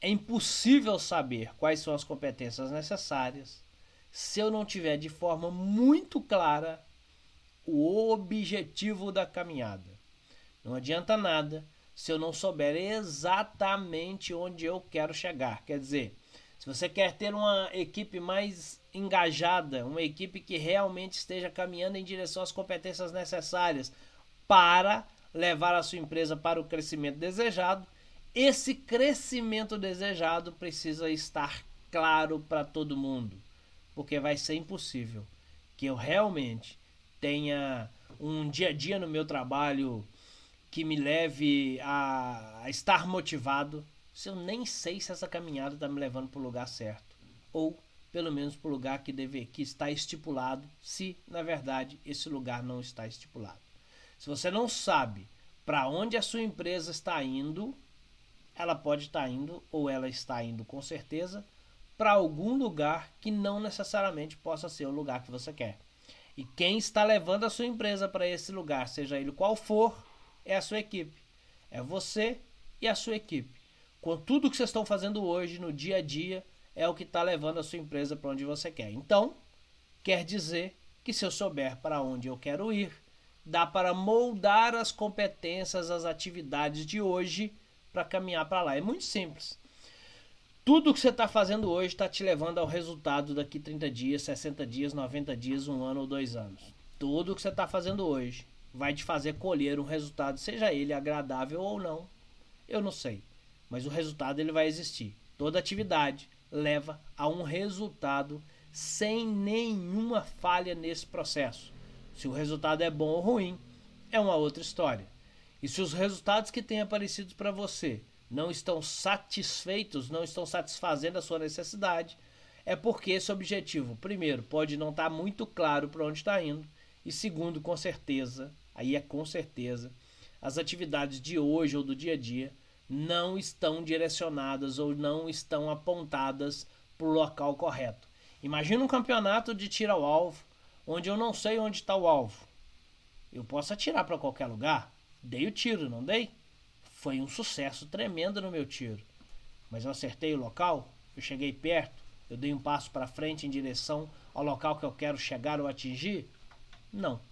é impossível saber quais são as competências necessárias se eu não tiver de forma muito clara o objetivo da caminhada. Não adianta nada se eu não souber exatamente onde eu quero chegar. Quer dizer, se você quer ter uma equipe mais engajada, uma equipe que realmente esteja caminhando em direção às competências necessárias para levar a sua empresa para o crescimento desejado, esse crescimento desejado precisa estar claro para todo mundo, porque vai ser impossível que eu realmente tenha um dia a dia no meu trabalho que me leve a estar motivado se eu nem sei se essa caminhada está me levando para o lugar certo ou pelo menos para o lugar que deve que está estipulado, se na verdade esse lugar não está estipulado. Se você não sabe para onde a sua empresa está indo, ela pode estar indo ou ela está indo com certeza para algum lugar que não necessariamente possa ser o lugar que você quer. E quem está levando a sua empresa para esse lugar, seja ele qual for, é a sua equipe. É você e a sua equipe. Com tudo que vocês estão fazendo hoje, no dia a dia, é o que está levando a sua empresa para onde você quer. Então, quer dizer que se eu souber para onde eu quero ir, dá para moldar as competências, as atividades de hoje para caminhar para lá. É muito simples. Tudo que você está fazendo hoje está te levando ao resultado daqui 30 dias, 60 dias, 90 dias, um ano ou dois anos. Tudo que você está fazendo hoje vai te fazer colher um resultado, seja ele agradável ou não. Eu não sei, mas o resultado ele vai existir. Toda atividade leva a um resultado sem nenhuma falha nesse processo. Se o resultado é bom ou ruim, é uma outra história. E se os resultados que têm aparecido para você não estão satisfeitos, não estão satisfazendo a sua necessidade, é porque esse objetivo, primeiro, pode não estar tá muito claro para onde está indo, e segundo, com certeza, aí é com certeza, as atividades de hoje ou do dia a dia não estão direcionadas ou não estão apontadas para o local correto. Imagina um campeonato de tiro ao alvo, onde eu não sei onde está o alvo. Eu posso atirar para qualquer lugar? Dei o tiro, não dei? Foi um sucesso tremendo no meu tiro. Mas eu acertei o local? Eu cheguei perto? Eu dei um passo para frente em direção ao local que eu quero chegar ou atingir? Não.